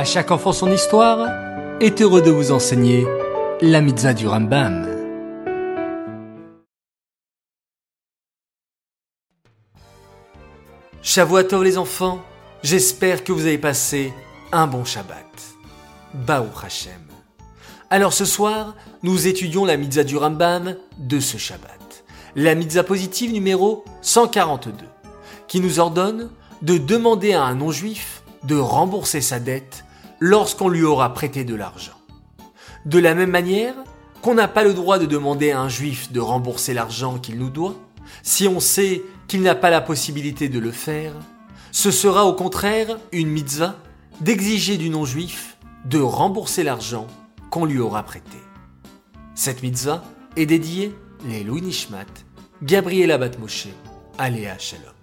À chaque enfant son histoire est heureux de vous enseigner la mitzvah du Rambam. Tov les enfants, j'espère que vous avez passé un bon Shabbat. Baou Hashem. Alors ce soir, nous étudions la mitzvah du Rambam de ce Shabbat. La mitzvah positive numéro 142, qui nous ordonne de demander à un non-juif de rembourser sa dette lorsqu'on lui aura prêté de l'argent. De la même manière qu'on n'a pas le droit de demander à un juif de rembourser l'argent qu'il nous doit, si on sait qu'il n'a pas la possibilité de le faire, ce sera au contraire une mitzvah d'exiger du non-juif de rembourser l'argent qu'on lui aura prêté. Cette mitzvah est dédiée les Louis Nishmat, Gabriela Batmoshe, Aléa Shalom.